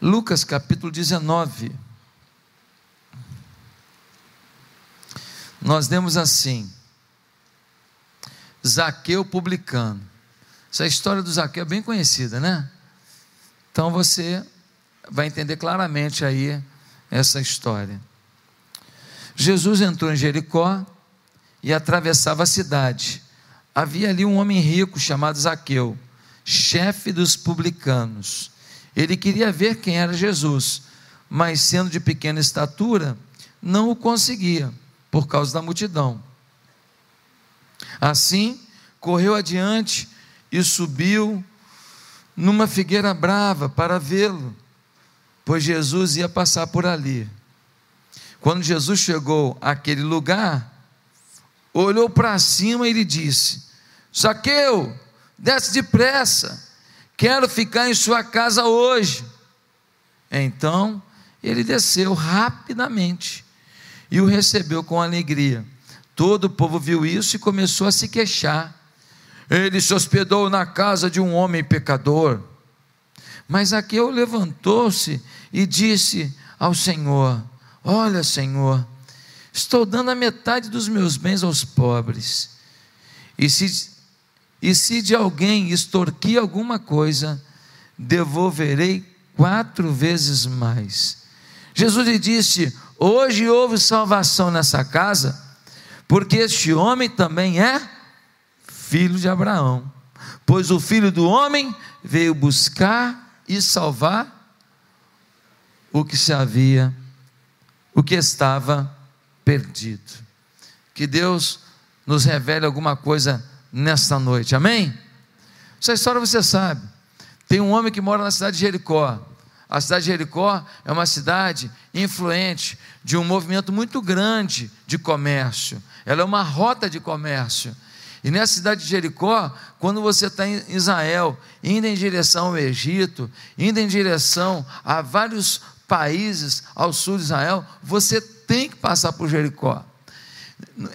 Lucas capítulo 19. Nós demos assim: Zaqueu publicano. Essa história do Zaqueu é bem conhecida, né? Então você vai entender claramente aí essa história. Jesus entrou em Jericó e atravessava a cidade. Havia ali um homem rico chamado Zaqueu, chefe dos publicanos. Ele queria ver quem era Jesus, mas sendo de pequena estatura, não o conseguia, por causa da multidão. Assim, correu adiante e subiu numa figueira brava para vê-lo, pois Jesus ia passar por ali. Quando Jesus chegou àquele lugar, olhou para cima e lhe disse: Zaqueu, desce depressa, quero ficar em sua casa hoje. Então ele desceu rapidamente e o recebeu com alegria. Todo o povo viu isso e começou a se queixar. Ele se hospedou na casa de um homem pecador. Mas Zaqueu levantou-se e disse ao Senhor: Olha, Senhor, estou dando a metade dos meus bens aos pobres. E se, e se de alguém extorquir alguma coisa, devolverei quatro vezes mais. Jesus lhe disse: Hoje houve salvação nessa casa, porque este homem também é filho de Abraão. Pois o filho do homem veio buscar e salvar o que se havia o que estava perdido. Que Deus nos revele alguma coisa nesta noite, amém? Essa história você sabe. Tem um homem que mora na cidade de Jericó. A cidade de Jericó é uma cidade influente de um movimento muito grande de comércio. Ela é uma rota de comércio. E nessa cidade de Jericó, quando você está em Israel, indo em direção ao Egito, indo em direção a vários países ao sul de Israel, você tem que passar por Jericó.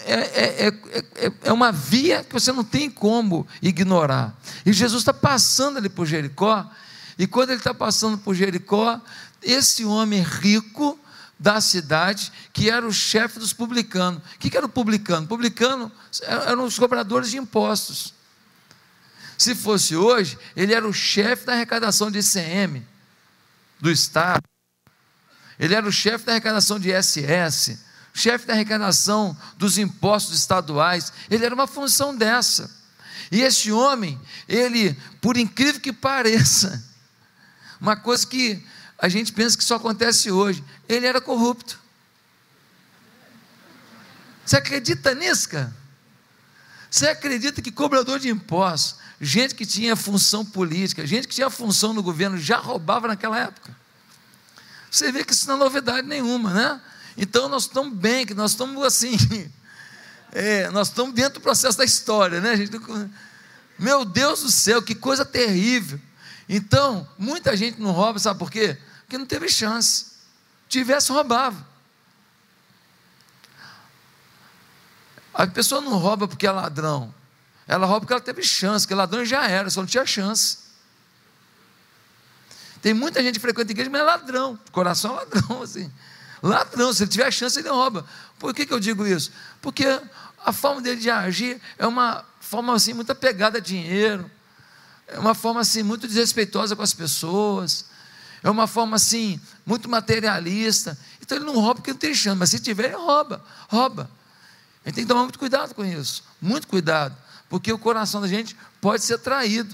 É, é, é, é, uma via que você não tem como ignorar. E Jesus está passando ali por Jericó, e quando ele está passando por Jericó, esse homem rico da cidade, que era o chefe dos publicanos. O que era o publicano? Publicano eram os cobradores de impostos. Se fosse hoje, ele era o chefe da arrecadação de ICM do Estado. Ele era o chefe da arrecadação de SS, chefe da arrecadação dos impostos estaduais. Ele era uma função dessa. E esse homem, ele, por incrível que pareça, uma coisa que a gente pensa que só acontece hoje, ele era corrupto. Você acredita nisso, cara? Você acredita que cobrador de impostos, gente que tinha função política, gente que tinha função no governo, já roubava naquela época? Você vê que isso não é novidade nenhuma, né? Então nós estamos bem, que nós estamos assim, é, nós estamos dentro do processo da história, né? Gente, meu Deus do céu, que coisa terrível. Então, muita gente não rouba, sabe por quê? Porque não teve chance. Tivesse, roubava. A pessoa não rouba porque é ladrão. Ela rouba porque ela teve chance, porque ladrão já era, só não tinha chance. Tem muita gente que frequenta a igreja, mas é ladrão. Coração é ladrão, assim. Ladrão, se ele tiver chance, ele rouba. Por que, que eu digo isso? Porque a forma dele de agir é uma forma assim, muito apegada a dinheiro. É uma forma assim, muito desrespeitosa com as pessoas. É uma forma assim, muito materialista. Então ele não rouba porque não tem chance, mas se tiver, ele rouba. Rouba. A gente tem que tomar muito cuidado com isso. Muito cuidado. Porque o coração da gente pode ser traído.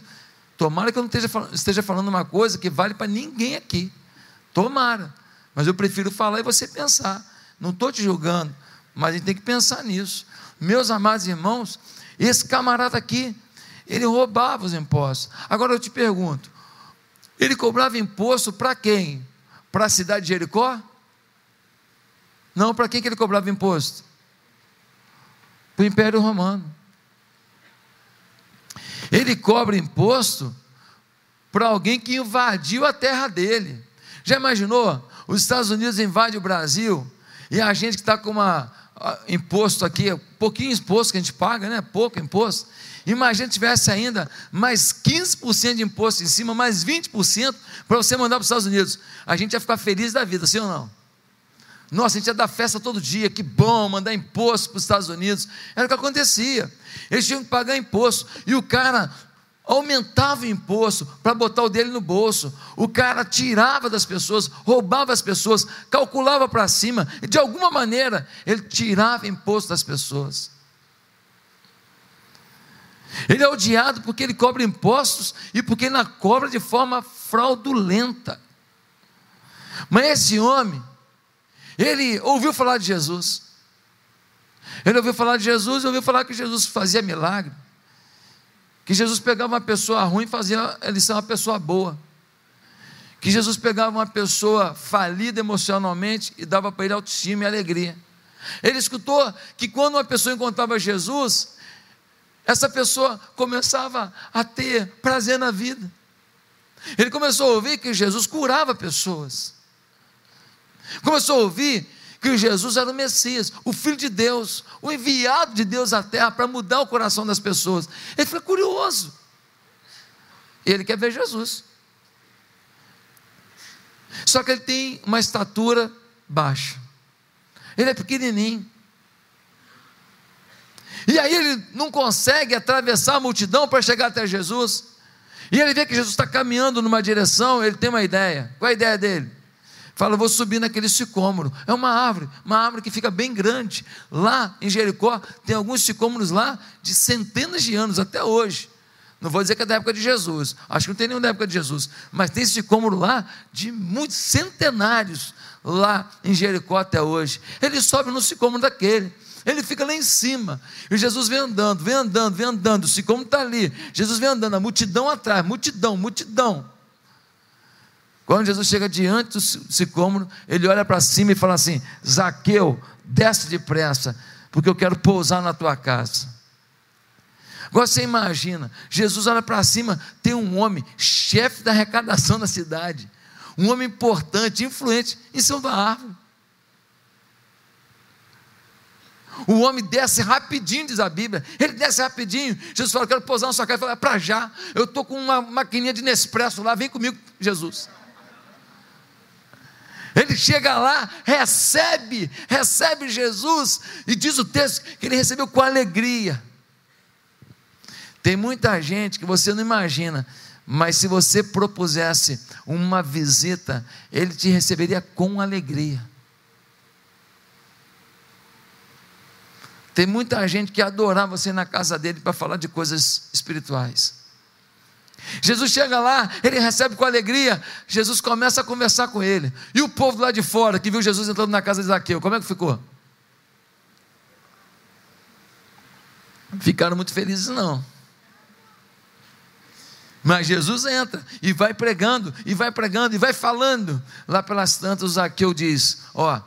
Tomara que eu não esteja falando uma coisa que vale para ninguém aqui. Tomara. Mas eu prefiro falar e você pensar. Não estou te julgando, mas a gente tem que pensar nisso. Meus amados irmãos, esse camarada aqui, ele roubava os impostos. Agora eu te pergunto: ele cobrava imposto para quem? Para a cidade de Jericó? Não, para quem que ele cobrava imposto? Para o Império Romano. Ele cobra imposto para alguém que invadiu a terra dele. Já imaginou? Os Estados Unidos invadem o Brasil e a gente que está com uma, imposto aqui, pouquinho imposto que a gente paga, né? Pouco imposto. Imagina se tivesse ainda mais 15% de imposto em cima, mais 20% para você mandar para os Estados Unidos. A gente ia ficar feliz da vida, sim ou não? Nossa, a gente ia dar festa todo dia, que bom, mandar imposto para os Estados Unidos. Era o que acontecia. Eles tinham que pagar imposto. E o cara aumentava o imposto para botar o dele no bolso. O cara tirava das pessoas, roubava as pessoas, calculava para cima. E de alguma maneira, ele tirava imposto das pessoas. Ele é odiado porque ele cobra impostos e porque ele cobra de forma fraudulenta. Mas esse homem, ele ouviu falar de Jesus. Ele ouviu falar de Jesus e ouviu falar que Jesus fazia milagre. Que Jesus pegava uma pessoa ruim e fazia ele ser uma pessoa boa. Que Jesus pegava uma pessoa falida emocionalmente e dava para ele autoestima e alegria. Ele escutou que quando uma pessoa encontrava Jesus, essa pessoa começava a ter prazer na vida. Ele começou a ouvir que Jesus curava pessoas. Começou a ouvir que Jesus era o Messias, o Filho de Deus, o enviado de Deus à terra para mudar o coração das pessoas. Ele foi curioso. Ele quer ver Jesus. Só que ele tem uma estatura baixa. Ele é pequenininho. E aí ele não consegue atravessar a multidão para chegar até Jesus. E ele vê que Jesus está caminhando numa direção, ele tem uma ideia. Qual é a ideia dele? Fala, vou subir naquele sicômoro. É uma árvore, uma árvore que fica bem grande. Lá em Jericó, tem alguns sicômoros lá de centenas de anos, até hoje. Não vou dizer que é da época de Jesus, acho que não tem nenhum da época de Jesus, mas tem sicômoro lá de muitos centenários, lá em Jericó até hoje. Ele sobe no sicômoro daquele. Ele fica lá em cima. E Jesus vem andando, vem andando, vem andando. O sicômoro está ali. Jesus vem andando, a multidão atrás, multidão, multidão. Quando Jesus chega diante do sicômoro, ele olha para cima e fala assim: Zaqueu, desce depressa, porque eu quero pousar na tua casa. Agora você imagina, Jesus olha para cima, tem um homem, chefe da arrecadação da cidade, um homem importante, influente, em cima da árvore. O homem desce rapidinho, diz a Bíblia. Ele desce rapidinho. Jesus fala: Quero pousar na sua casa. Ele fala: é Para já. Eu estou com uma maquininha de Nespresso lá. Vem comigo, Jesus. Ele chega lá, recebe, recebe Jesus. E diz o texto que ele recebeu com alegria. Tem muita gente que você não imagina. Mas se você propusesse uma visita, ele te receberia com alegria. Tem muita gente que adorava você na casa dele para falar de coisas espirituais. Jesus chega lá, ele recebe com alegria, Jesus começa a conversar com ele. E o povo lá de fora, que viu Jesus entrando na casa de Zaqueu, como é que ficou? Ficaram muito felizes, não. Mas Jesus entra e vai pregando, e vai pregando, e vai falando. Lá pelas tantas, Zaqueu diz: Ó,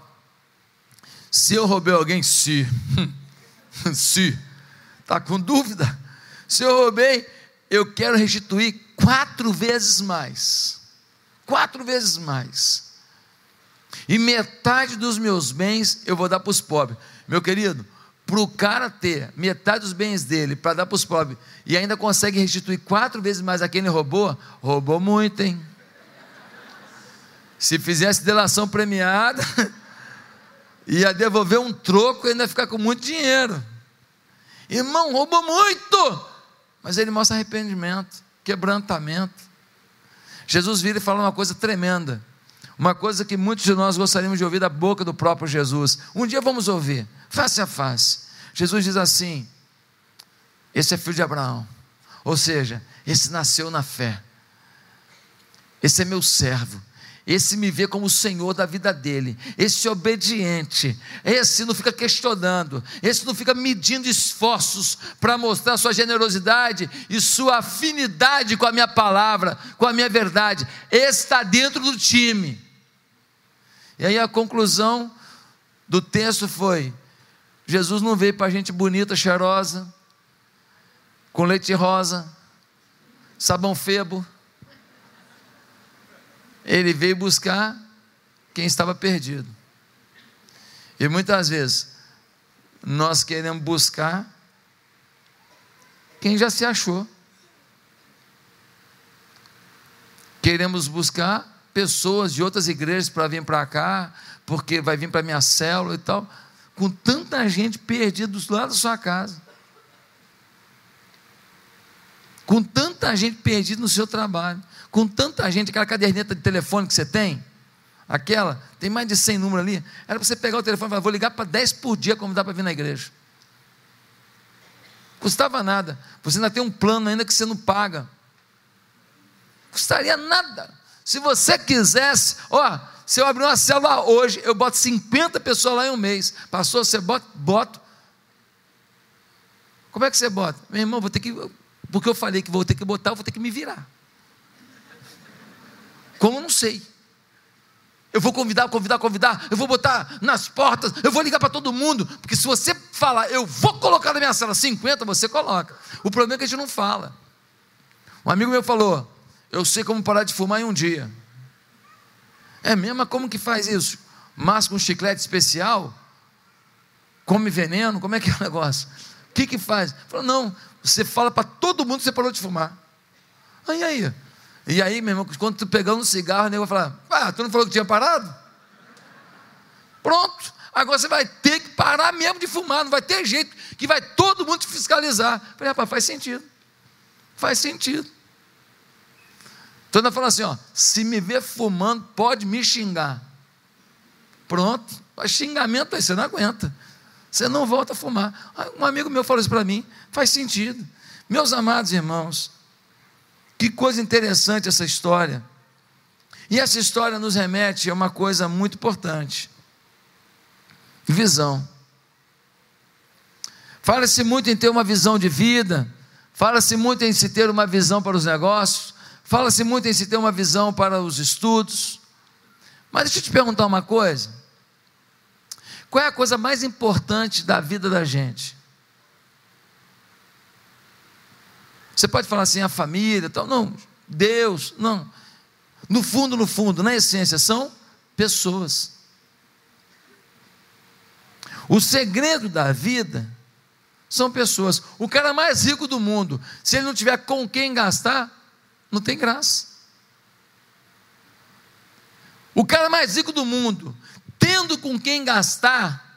se eu roubei alguém, se. Se está com dúvida, se eu roubei, eu quero restituir quatro vezes mais. Quatro vezes mais. E metade dos meus bens eu vou dar para os pobres. Meu querido, para o cara ter metade dos bens dele para dar para os pobres e ainda consegue restituir quatro vezes mais a quem ele roubou, roubou muito, hein? Se fizesse delação premiada, ia devolver um troco e ainda ficar com muito dinheiro. Irmão, roubou muito, mas ele mostra arrependimento, quebrantamento. Jesus vira e fala uma coisa tremenda, uma coisa que muitos de nós gostaríamos de ouvir da boca do próprio Jesus. Um dia vamos ouvir, face a face. Jesus diz assim: Esse é filho de Abraão, ou seja, esse nasceu na fé, esse é meu servo esse me vê como o Senhor da vida dele. Esse obediente. Esse não fica questionando. Esse não fica medindo esforços para mostrar sua generosidade e sua afinidade com a minha palavra, com a minha verdade. Esse está dentro do time. E aí a conclusão do texto foi: Jesus não veio para gente bonita, cheirosa, com leite rosa, sabão febo ele veio buscar quem estava perdido. E muitas vezes, nós queremos buscar quem já se achou. Queremos buscar pessoas de outras igrejas para vir para cá, porque vai vir para minha célula e tal, com tanta gente perdida do lado da sua casa. Com tanta gente perdida no seu trabalho, com tanta gente, aquela caderneta de telefone que você tem, aquela, tem mais de 100 números ali, era para você pegar o telefone e falar, vou ligar para 10 por dia, dá para vir na igreja. Custava nada, você ainda tem um plano ainda que você não paga. Custaria nada. Se você quisesse, ó, se eu abrir uma célula hoje, eu boto 50 pessoas lá em um mês. Passou, você bota, boto. Como é que você bota? Meu irmão, vou ter que. Porque eu falei que vou ter que botar, eu vou ter que me virar. Como eu não sei. Eu vou convidar, convidar, convidar, eu vou botar nas portas, eu vou ligar para todo mundo, porque se você falar, eu vou colocar na minha sala 50, você coloca. O problema é que a gente não fala. Um amigo meu falou: Eu sei como parar de fumar em um dia. É mesmo? Como que faz isso? Masca um chiclete especial? Come veneno? Como é que é o negócio? O que que faz? Falou, não, você fala para todo mundo que você parou de fumar. Aí, aí. E aí, meu irmão, quando tu pegar um cigarro, o nego vai falar, ah, tu não falou que tinha parado? Pronto. Agora você vai ter que parar mesmo de fumar, não vai ter jeito, que vai todo mundo te fiscalizar. falei, rapaz, faz sentido. Faz sentido. Então ela fala assim: ó, se me ver fumando, pode me xingar. Pronto, xingamento aí, você não aguenta. Você não volta a fumar. Um amigo meu falou isso para mim, faz sentido. Meus amados irmãos, que coisa interessante essa história. E essa história nos remete a uma coisa muito importante: visão. Fala-se muito em ter uma visão de vida, fala-se muito em se ter uma visão para os negócios, Fala-se muito em se ter uma visão para os estudos. Mas deixa eu te perguntar uma coisa. Qual é a coisa mais importante da vida da gente? Você pode falar assim, a família, tal. Não, Deus, não. No fundo, no fundo, na essência, são pessoas. O segredo da vida são pessoas. O cara mais rico do mundo, se ele não tiver com quem gastar, não tem graça. O cara mais rico do mundo, tendo com quem gastar,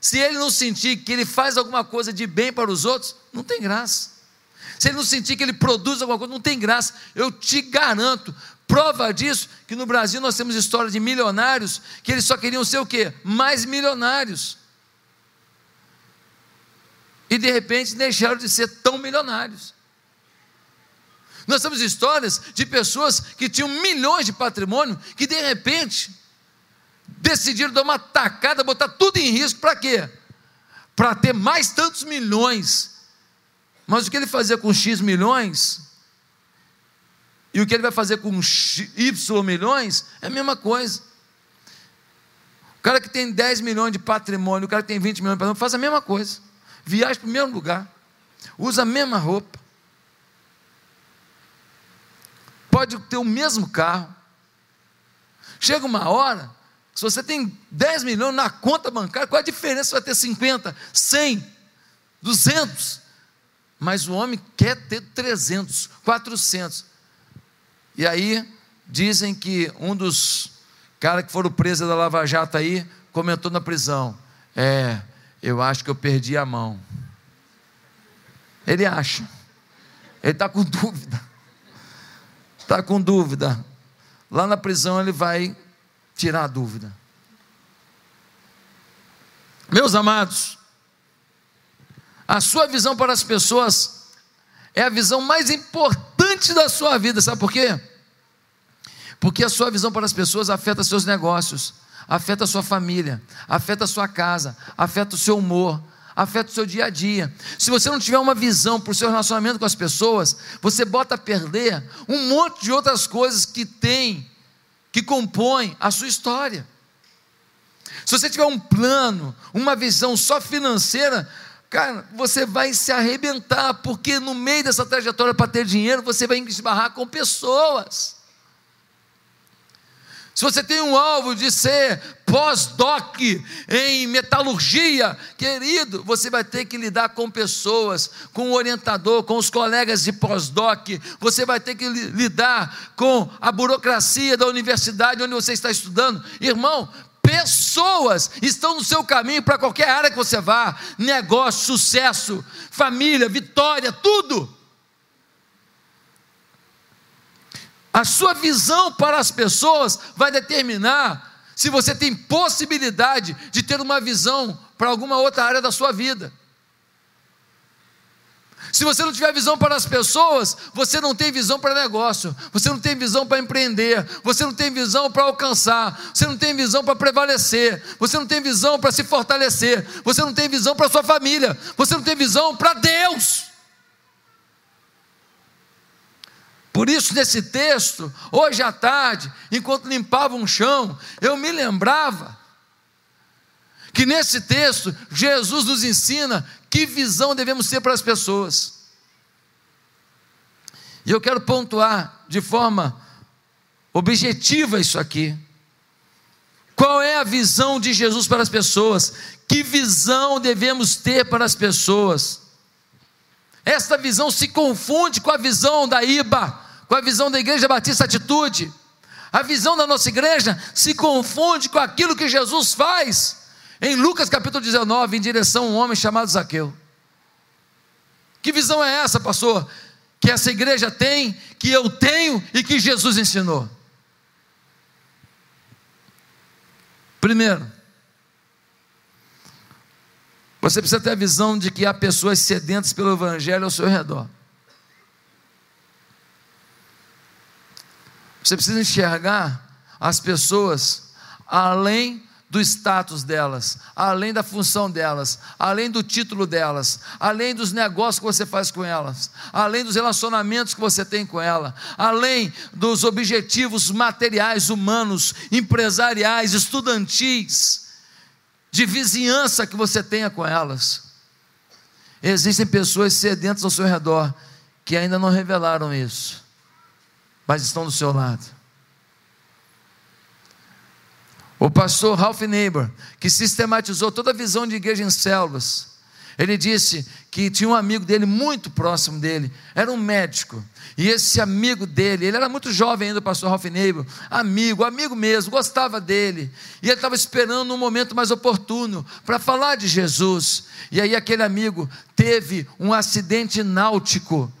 se ele não sentir que ele faz alguma coisa de bem para os outros, não tem graça. Se ele não sentir que ele produz alguma coisa, não tem graça. Eu te garanto, prova disso, que no Brasil nós temos história de milionários que eles só queriam ser o quê? Mais milionários. E de repente deixaram de ser tão milionários. Nós temos histórias de pessoas que tinham milhões de patrimônio que de repente decidiram dar uma tacada, botar tudo em risco para quê? Para ter mais tantos milhões. Mas o que ele fazia com X milhões e o que ele vai fazer com Y milhões é a mesma coisa. O cara que tem 10 milhões de patrimônio, o cara que tem 20 milhões de patrimônio, faz a mesma coisa. Viaja para o mesmo lugar, usa a mesma roupa, pode ter o mesmo carro. Chega uma hora, se você tem 10 milhões na conta bancária, qual a diferença? Você vai ter 50, 100, 200. Mas o homem quer ter 300, 400. E aí, dizem que um dos caras que foram presos da Lava Jato aí, comentou na prisão: É, eu acho que eu perdi a mão. Ele acha, ele está com dúvida está com dúvida, lá na prisão ele vai tirar a dúvida. Meus amados, a sua visão para as pessoas é a visão mais importante da sua vida, sabe por quê? Porque a sua visão para as pessoas afeta seus negócios, afeta a sua família, afeta a sua casa, afeta o seu humor, afeta o seu dia a dia. Se você não tiver uma visão para o seu relacionamento com as pessoas, você bota a perder um monte de outras coisas que tem, que compõem a sua história. Se você tiver um plano, uma visão só financeira, cara, você vai se arrebentar, porque no meio dessa trajetória para ter dinheiro, você vai esbarrar com pessoas. Se você tem um alvo de ser pós-doc em metalurgia, querido, você vai ter que lidar com pessoas, com o orientador, com os colegas de pós-doc, você vai ter que lidar com a burocracia da universidade onde você está estudando. Irmão, pessoas estão no seu caminho para qualquer área que você vá negócio, sucesso, família, vitória, tudo. A sua visão para as pessoas vai determinar se você tem possibilidade de ter uma visão para alguma outra área da sua vida. Se você não tiver visão para as pessoas, você não tem visão para negócio, você não tem visão para empreender, você não tem visão para alcançar, você não tem visão para prevalecer, você não tem visão para se fortalecer, você não tem visão para sua família, você não tem visão para Deus. Por isso, nesse texto, hoje à tarde, enquanto limpava um chão, eu me lembrava que nesse texto, Jesus nos ensina que visão devemos ter para as pessoas. E eu quero pontuar de forma objetiva isso aqui. Qual é a visão de Jesus para as pessoas? Que visão devemos ter para as pessoas? Esta visão se confunde com a visão da IBA, com a visão da Igreja Batista Atitude. A visão da nossa igreja se confunde com aquilo que Jesus faz em Lucas capítulo 19, em direção a um homem chamado Zaqueu. Que visão é essa, pastor? Que essa igreja tem, que eu tenho e que Jesus ensinou. Primeiro, você precisa ter a visão de que há pessoas sedentas pelo Evangelho ao seu redor. Você precisa enxergar as pessoas além do status delas, além da função delas, além do título delas, além dos negócios que você faz com elas, além dos relacionamentos que você tem com ela, além dos objetivos materiais, humanos, empresariais, estudantis de vizinhança que você tenha com elas. Existem pessoas sedentas ao seu redor que ainda não revelaram isso, mas estão do seu lado. O pastor Ralph Neighbor, que sistematizou toda a visão de igreja em células, ele disse que tinha um amigo dele muito próximo dele, era um médico. E esse amigo dele, ele era muito jovem ainda, o pastor Ralph Neighbor, amigo, amigo mesmo, gostava dele. E ele estava esperando um momento mais oportuno para falar de Jesus. E aí aquele amigo teve um acidente náutico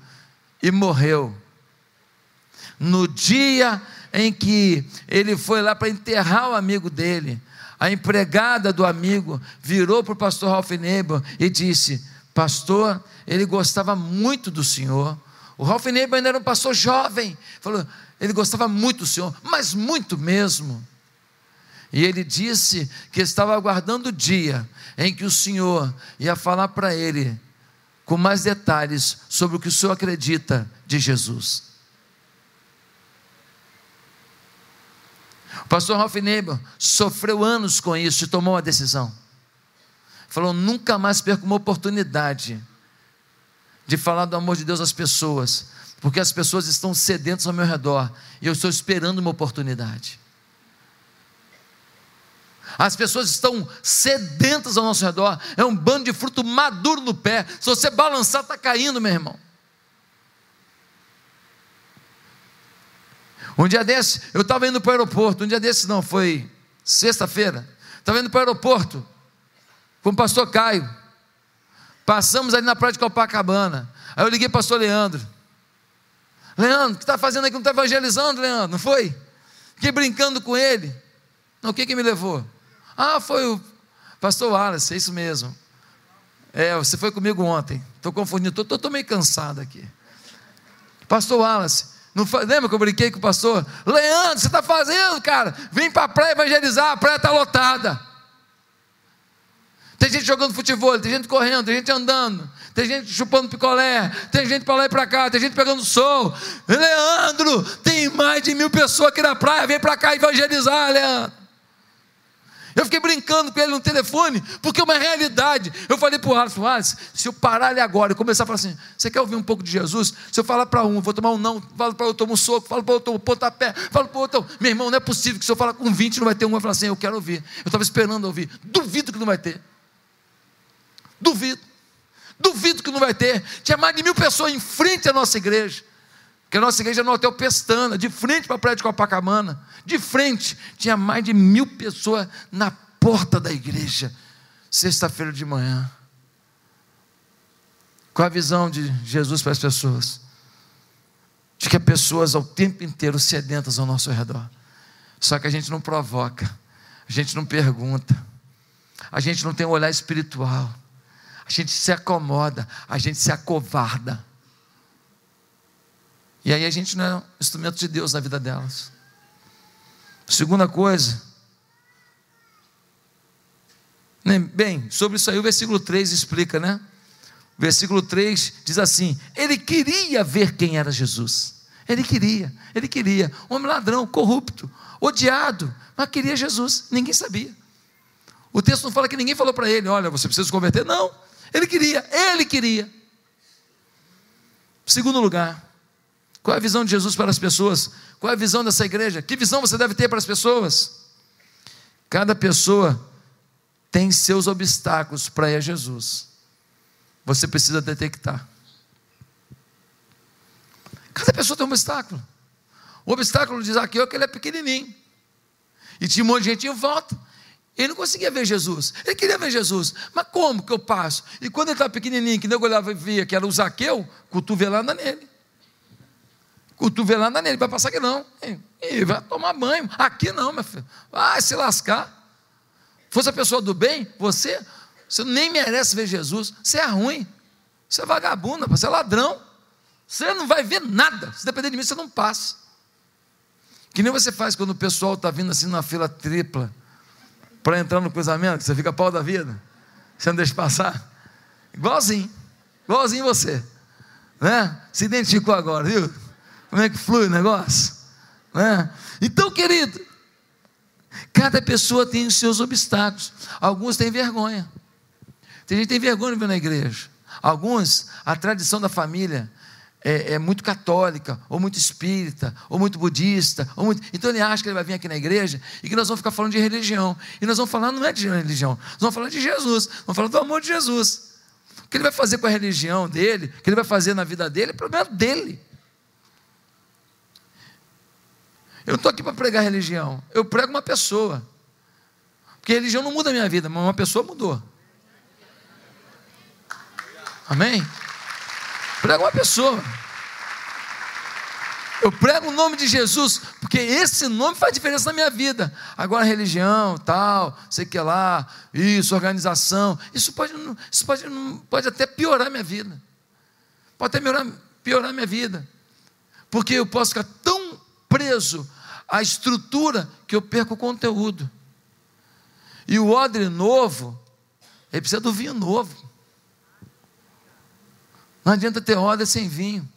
e morreu. No dia em que ele foi lá para enterrar o amigo dele, a empregada do amigo virou para o pastor Ralph Neighbor e disse: Pastor, ele gostava muito do senhor. O Ralph Neighbor ainda era um pastor jovem. Falou, ele gostava muito do senhor, mas muito mesmo. E ele disse que estava aguardando o dia em que o Senhor ia falar para ele com mais detalhes sobre o que o Senhor acredita de Jesus. Pastor Ralph Neighbor sofreu anos com isso e tomou uma decisão. Falou: nunca mais perco uma oportunidade de falar do amor de Deus às pessoas, porque as pessoas estão sedentas ao meu redor e eu estou esperando uma oportunidade. As pessoas estão sedentas ao nosso redor, é um bando de fruto maduro no pé. Se você balançar, está caindo, meu irmão. Um dia desse, eu estava indo para o aeroporto, um dia desse não, foi sexta-feira, estava indo para o aeroporto com o pastor Caio. Passamos ali na praia de Copacabana. Aí eu liguei para o pastor Leandro. Leandro, o que está fazendo aqui? Não está evangelizando, Leandro? Não foi? Fiquei brincando com ele. Não, o que, que me levou? Ah, foi o pastor Wallace, é isso mesmo. É, você foi comigo ontem. Estou confundindo, estou meio cansado aqui. Pastor Wallace, não, lembra que eu brinquei com o pastor? Leandro, você está fazendo, cara? Vem para a praia evangelizar, a praia está lotada. Tem gente jogando futebol, tem gente correndo, tem gente andando, tem gente chupando picolé, tem gente para lá e para cá, tem gente pegando sol. Leandro, tem mais de mil pessoas aqui na praia, vem para cá evangelizar, Leandro. Eu fiquei brincando com ele no telefone, porque é uma realidade. Eu falei para o Alisson, Alisson, se eu parar ali agora e começar a falar assim, você quer ouvir um pouco de Jesus? Se eu falar para um, vou tomar um não, falo para outro, tomo um soco, falo para outro, um pontapé, falo para outro, meu irmão, não é possível que se eu falar com 20 não vai ter um, vai falar assim, eu quero ouvir. Eu estava esperando ouvir. Duvido que não vai ter. Duvido. Duvido que não vai ter. Tinha mais de mil pessoas em frente à nossa igreja. Porque a nossa igreja é no Hotel Pestana, de frente para a Praia de Copacabana. De frente, tinha mais de mil pessoas na porta da igreja, sexta-feira de manhã. Qual a visão de Jesus para as pessoas? De que há pessoas ao tempo inteiro sedentas ao nosso redor. Só que a gente não provoca, a gente não pergunta, a gente não tem um olhar espiritual, a gente se acomoda, a gente se acovarda. E aí a gente não é instrumento de Deus na vida delas. Segunda coisa. Né, bem, sobre isso aí o versículo 3 explica, né? O versículo 3 diz assim: Ele queria ver quem era Jesus. Ele queria, ele queria. Homem ladrão, corrupto, odiado, mas queria Jesus. Ninguém sabia. O texto não fala que ninguém falou para ele: Olha, você precisa se converter. Não, ele queria, ele queria. Segundo lugar, qual é a visão de Jesus para as pessoas? Qual é a visão dessa igreja? Que visão você deve ter para as pessoas? Cada pessoa tem seus obstáculos para ir a Jesus. Você precisa detectar. Cada pessoa tem um obstáculo. O obstáculo de Zaqueu é que ele é pequenininho. E tinha um monte de gente em volta. Ele não conseguia ver Jesus. Ele queria ver Jesus. Mas como que eu passo? E quando ele estava pequenininho, que nego olhava e via que era o Zaqueu, cotovelada nele cotovelada nele, vai passar aqui não. E vai tomar banho. Aqui não, meu filho. Vai se lascar. Fosse a pessoa do bem, você, você nem merece ver Jesus. Você é ruim. Você é vagabundo, você é ladrão. Você não vai ver nada. Se depender de mim, você não passa. Que nem você faz quando o pessoal está vindo assim numa fila tripla para entrar no cruzamento, você fica pau da vida. Você não deixa passar. Igualzinho. Igualzinho você. Né? Se identificou agora, viu? Como é que flui o negócio? Né? Então, querido, cada pessoa tem os seus obstáculos. Alguns têm vergonha. Tem gente que tem vergonha de vir na igreja. Alguns, a tradição da família é, é, muito católica, ou muito espírita, ou muito budista. Ou muito... Então ele acha que ele vai vir aqui na igreja e que nós vamos ficar falando de religião. E nós vamos falar, não é de religião, nós vamos falar de Jesus, vamos falar do amor de Jesus. O que ele vai fazer com a religião dele, o que ele vai fazer na vida dele, é problema dele. Eu estou aqui para pregar religião. Eu prego uma pessoa. Porque religião não muda a minha vida, mas uma pessoa mudou. Amém? Prego uma pessoa. Eu prego o nome de Jesus, porque esse nome faz diferença na minha vida. Agora, religião, tal, sei que lá, isso, organização, isso pode, isso pode, pode até piorar minha vida. Pode até piorar, piorar minha vida. Porque eu posso ficar tão preso à estrutura que eu perco o conteúdo. E o odre novo, ele precisa do vinho novo. Não adianta ter odre sem vinho.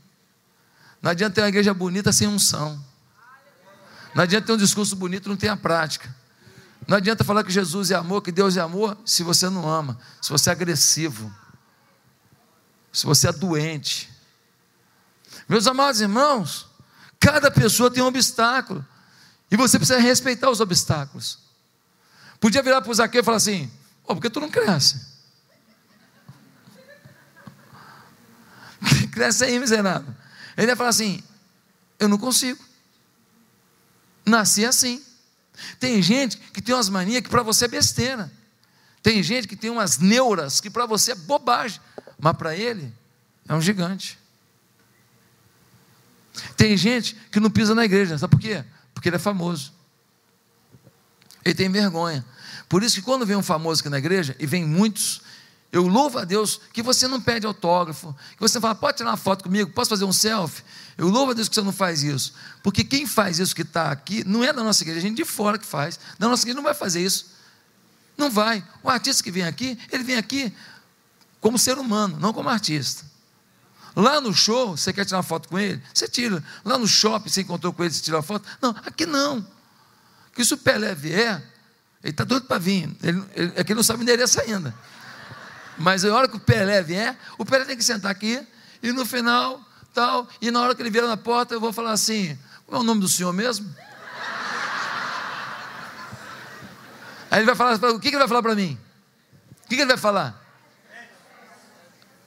Não adianta ter uma igreja bonita sem unção. Não adianta ter um discurso bonito e não ter a prática. Não adianta falar que Jesus é amor, que Deus é amor, se você não ama, se você é agressivo, se você é doente. Meus amados irmãos, Cada pessoa tem um obstáculo. E você precisa respeitar os obstáculos. Podia virar para o Zaqueu e falar assim: oh, por que tu não cresce? cresce aí, miserável. Ele ia falar assim: eu não consigo. Nasci assim. Tem gente que tem umas manias que para você é besteira. Tem gente que tem umas neuras que para você é bobagem, mas para ele é um gigante. Tem gente que não pisa na igreja, sabe por quê? Porque ele é famoso. Ele tem vergonha. Por isso que quando vem um famoso aqui na igreja, e vem muitos, eu louvo a Deus que você não pede autógrafo, que você fala, pode tirar uma foto comigo, posso fazer um selfie? Eu louvo a Deus que você não faz isso, porque quem faz isso que está aqui não é da nossa igreja, é gente de fora que faz, da nossa igreja não vai fazer isso, não vai. O artista que vem aqui, ele vem aqui como ser humano, não como artista. Lá no show, você quer tirar uma foto com ele? Você tira. Lá no shopping, você encontrou com ele, você tira uma foto? Não, aqui não. Que se o Pelé vier, Ele está doido para vir. Ele, ele, é que ele não sabe o endereço ainda. Mas na hora que o Pelé vier, o Pelé tem que sentar aqui e no final, tal, e na hora que ele vier na porta, eu vou falar assim: qual é o nome do senhor mesmo? Aí ele vai falar, o que ele vai falar para mim? O que ele vai falar?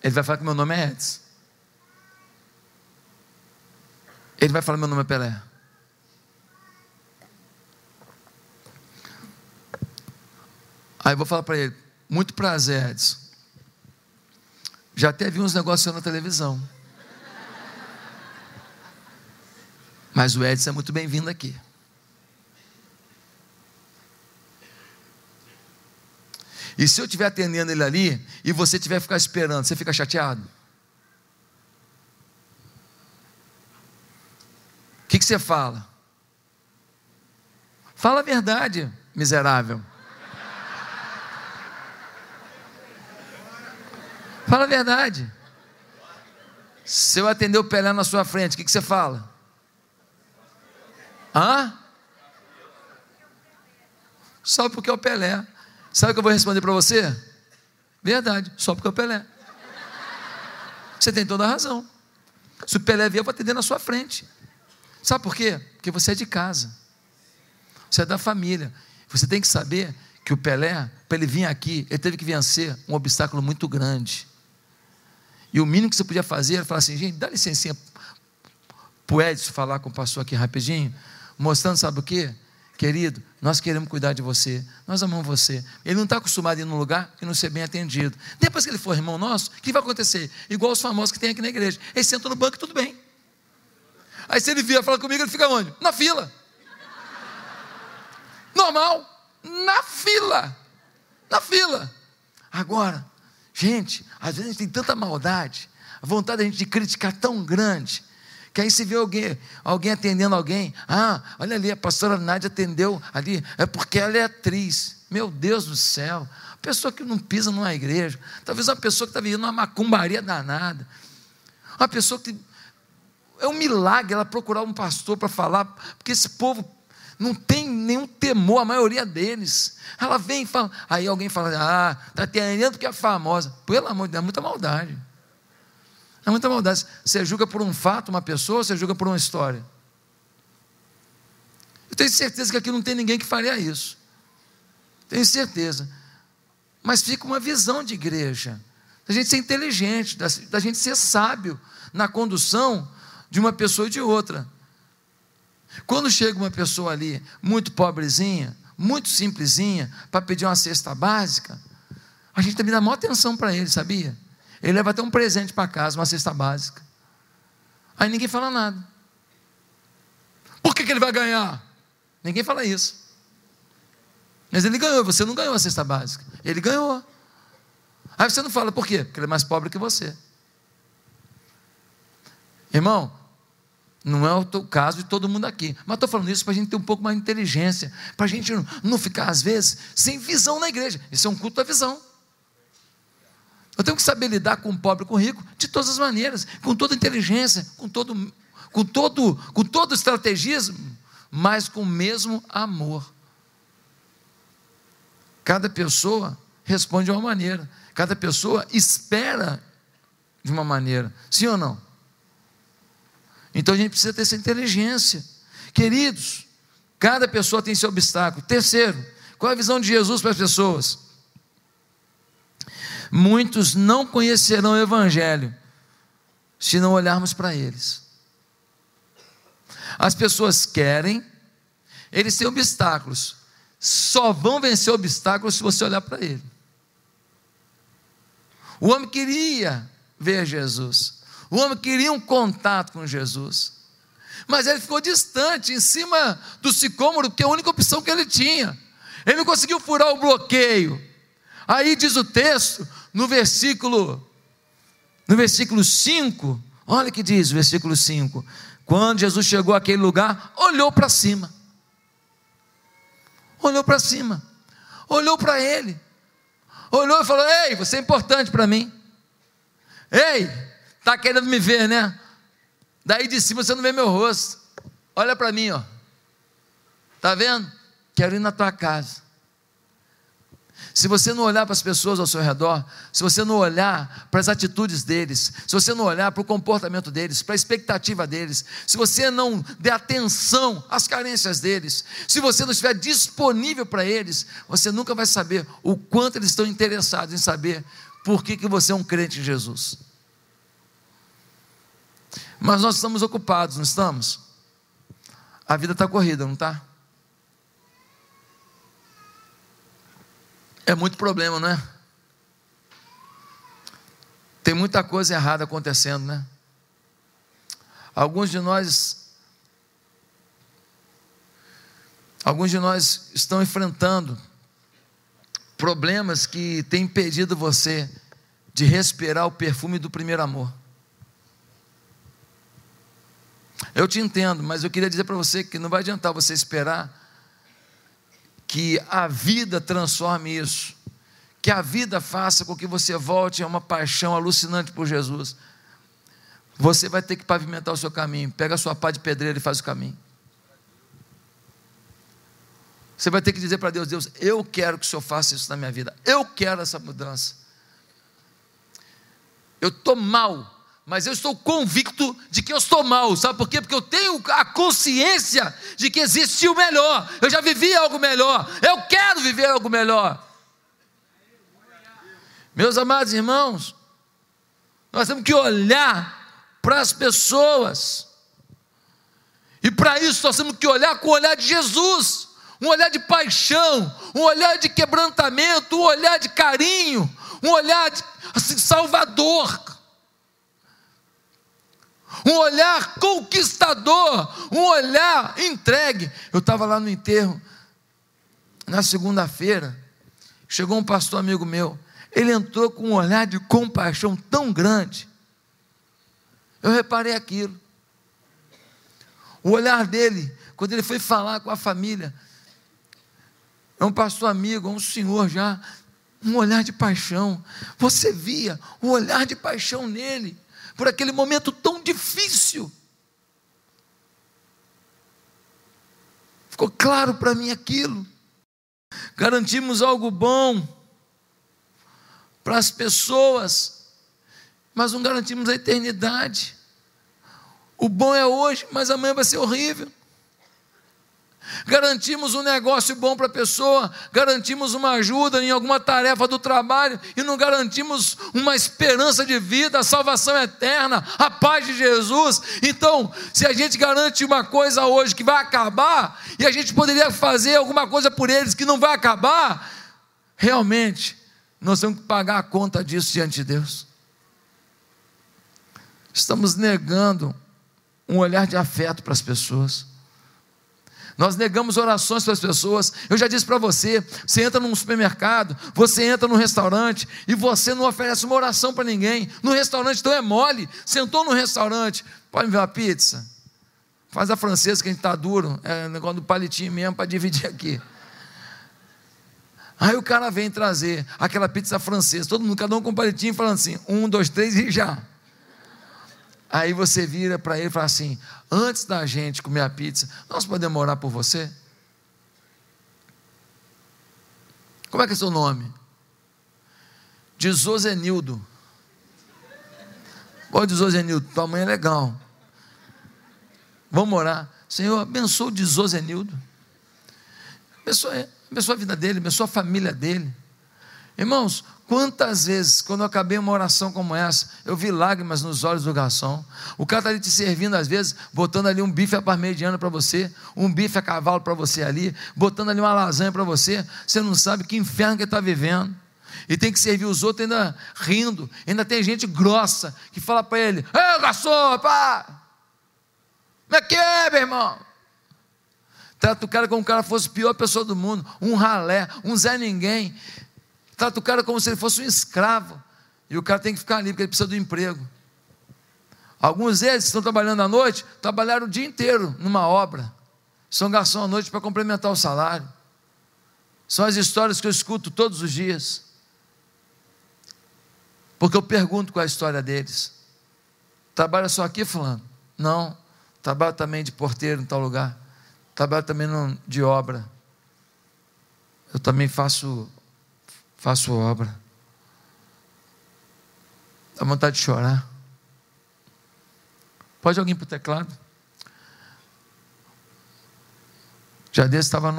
Ele vai falar que meu nome é Edson. Ele vai falar meu nome é Pelé. Aí eu vou falar para ele, muito prazer, Edson. Já até vi uns negócios na televisão. Mas o Edson é muito bem-vindo aqui. E se eu estiver atendendo ele ali e você tiver ficar esperando, você fica chateado? O que, que você fala? Fala a verdade, miserável. Fala a verdade. Se eu atender o Pelé na sua frente, o que, que você fala? Hã? Só porque é o Pelé. Sabe o que eu vou responder para você? Verdade, só porque é o Pelé. Você tem toda a razão. Se o Pelé vier, eu vou atender na sua frente. Sabe por quê? Porque você é de casa. Você é da família. Você tem que saber que o Pelé, para ele vir aqui, ele teve que vencer um obstáculo muito grande. E o mínimo que você podia fazer era falar assim, gente, dá licencinha para Edson falar com o pastor aqui rapidinho, mostrando, sabe o quê? Querido, nós queremos cuidar de você, nós amamos você. Ele não está acostumado a ir num lugar e não ser bem atendido. Depois que ele for irmão nosso, o que vai acontecer? Igual os famosos que tem aqui na igreja. Ele senta no banco e tudo bem. Aí se ele vier falar comigo, ele fica onde? Na fila. Normal. Na fila. Na fila. Agora, gente, às vezes a gente tem tanta maldade, a vontade da gente de criticar tão grande, que aí se vê alguém, alguém atendendo alguém, ah, olha ali, a pastora Nádia atendeu ali, é porque ela é atriz. Meu Deus do céu, pessoa que não pisa numa igreja, talvez uma pessoa que está vivendo uma macumbaria danada, uma pessoa que é um milagre ela procurar um pastor para falar, porque esse povo não tem nenhum temor, a maioria deles. Ela vem e fala, aí alguém fala, ah, está atendendo porque é famosa. Pelo amor de Deus, é muita maldade. É muita maldade. Você julga por um fato uma pessoa, você julga por uma história. Eu tenho certeza que aqui não tem ninguém que faria isso. Tenho certeza. Mas fica uma visão de igreja. Da gente ser inteligente, da gente ser sábio na condução de uma pessoa e de outra. Quando chega uma pessoa ali, muito pobrezinha, muito simplesinha, para pedir uma cesta básica, a gente também dá maior atenção para ele, sabia? Ele leva até um presente para casa, uma cesta básica. Aí ninguém fala nada. Por que, que ele vai ganhar? Ninguém fala isso. Mas ele ganhou, você não ganhou a cesta básica. Ele ganhou. Aí você não fala, por quê? Porque ele é mais pobre que você. Irmão, não é o caso de todo mundo aqui. Mas estou falando isso para a gente ter um pouco mais de inteligência. Para a gente não ficar, às vezes, sem visão na igreja. Isso é um culto da visão. Eu tenho que saber lidar com o pobre e com o rico de todas as maneiras, com toda inteligência, com todo, com todo, com todo estrategismo, mas com o mesmo amor. Cada pessoa responde de uma maneira, cada pessoa espera de uma maneira, sim ou não? Então a gente precisa ter essa inteligência, queridos. Cada pessoa tem seu obstáculo. Terceiro, qual é a visão de Jesus para as pessoas? Muitos não conhecerão o Evangelho se não olharmos para eles. As pessoas querem, eles têm obstáculos, só vão vencer obstáculos se você olhar para ele. O homem queria ver Jesus, o homem queria um contato com Jesus, mas ele ficou distante, em cima do sicômoro, que é a única opção que ele tinha. Ele não conseguiu furar o bloqueio. Aí diz o texto no versículo no versículo 5, olha que diz o versículo 5. Quando Jesus chegou àquele lugar, olhou para cima. Olhou para cima. Olhou para ele. Olhou e falou: Ei, você é importante para mim. Ei, está querendo me ver, né? Daí de cima você não vê meu rosto. Olha para mim, ó. Tá vendo? Quero ir na tua casa. se você não olhar para as pessoas ao seu redor, se você não olhar para as atitudes deles, se você não olhar para o comportamento deles, para a expectativa deles, se você não der atenção às carências deles, se você não estiver disponível para eles, você nunca vai saber o quanto eles estão interessados em saber por que, que você é um crente em Jesus. Mas nós estamos ocupados, não estamos? A vida está corrida, não está? É muito problema, não é? Tem muita coisa errada acontecendo, né? Alguns de nós alguns de nós estão enfrentando problemas que têm impedido você de respirar o perfume do primeiro amor. Eu te entendo, mas eu queria dizer para você que não vai adiantar você esperar que a vida transforme isso, que a vida faça com que você volte a uma paixão alucinante por Jesus. Você vai ter que pavimentar o seu caminho. Pega a sua pá de pedreiro e faz o caminho. Você vai ter que dizer para Deus: Deus, eu quero que o Senhor faça isso na minha vida. Eu quero essa mudança. Eu estou mal mas eu estou convicto de que eu estou mal, sabe por quê? Porque eu tenho a consciência de que existe o melhor, eu já vivi algo melhor, eu quero viver algo melhor. Meus amados irmãos, nós temos que olhar para as pessoas, e para isso nós temos que olhar com o olhar de Jesus, um olhar de paixão, um olhar de quebrantamento, um olhar de carinho, um olhar de, assim, salvador um olhar conquistador, um olhar entregue. Eu estava lá no enterro, na segunda-feira, chegou um pastor amigo meu, ele entrou com um olhar de compaixão tão grande. Eu reparei aquilo. O olhar dele, quando ele foi falar com a família, é um pastor amigo, é um senhor já, um olhar de paixão. Você via o olhar de paixão nele por aquele momento tão difícil. Ficou claro para mim aquilo. Garantimos algo bom para as pessoas, mas não garantimos a eternidade. O bom é hoje, mas amanhã vai ser horrível garantimos um negócio bom para a pessoa, garantimos uma ajuda em alguma tarefa do trabalho e não garantimos uma esperança de vida, a salvação eterna, a paz de Jesus. Então, se a gente garante uma coisa hoje que vai acabar e a gente poderia fazer alguma coisa por eles que não vai acabar, realmente nós temos que pagar a conta disso diante de Deus. Estamos negando um olhar de afeto para as pessoas. Nós negamos orações para as pessoas. Eu já disse para você: você entra num supermercado, você entra num restaurante e você não oferece uma oração para ninguém. No restaurante, então é mole. Sentou no restaurante, pode me ver uma pizza? Faz a francesa que a gente está duro, é negócio do palitinho mesmo para dividir aqui. Aí o cara vem trazer aquela pizza francesa, todo mundo, cada um com um palitinho, falando assim: um, dois, três e já. Aí você vira para ele e fala assim: antes da gente comer a pizza, nós podemos orar por você? Como é que é seu nome? De Zozenildo. Pô, de tua mãe é legal. Vamos orar. Senhor, abençoa o de Zozenildo. Abençoa, abençoa a vida dele, abençoa a família dele. Irmãos, quantas vezes, quando eu acabei uma oração como essa, eu vi lágrimas nos olhos do garçom. O cara está ali te servindo, às vezes, botando ali um bife a parmegiana para você, um bife a cavalo para você ali, botando ali uma lasanha para você. Você não sabe que inferno que está vivendo. E tem que servir os outros ainda rindo. Ainda tem gente grossa que fala para ele: Ei, garçom, pá! Como é que é, meu irmão? Trata o cara como se o cara fosse a pior pessoa do mundo, um ralé, um Zé Ninguém. Trata o cara como se ele fosse um escravo. E o cara tem que ficar ali, porque ele precisa do emprego. Alguns deles estão trabalhando à noite, trabalharam o dia inteiro numa obra. São garçom à noite para complementar o salário. São as histórias que eu escuto todos os dias. Porque eu pergunto qual é a história deles. Trabalha só aqui, fulano? Não. Trabalha também de porteiro em tal lugar. Trabalha também de obra. Eu também faço faço obra. Dá vontade de chorar. Pode alguém para o teclado? Já desse estava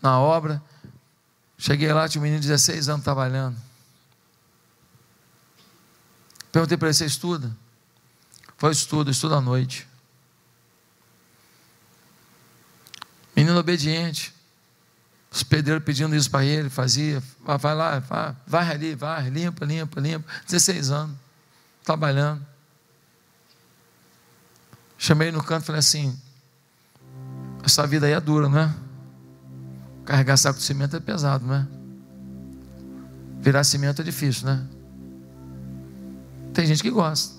na obra. Cheguei lá, tinha um menino de 16 anos trabalhando. Perguntei para ele: Você estuda? Foi estudo, estudo à noite. Menino obediente. Os pedreiros pedindo isso para ele, fazia, vai lá, vai, vai ali, vai, limpa, limpa, limpa. 16 anos, trabalhando. Chamei no canto e falei assim: essa vida aí é dura, não é? Carregar saco de cimento é pesado, não é? Virar cimento é difícil, né? Tem gente que gosta.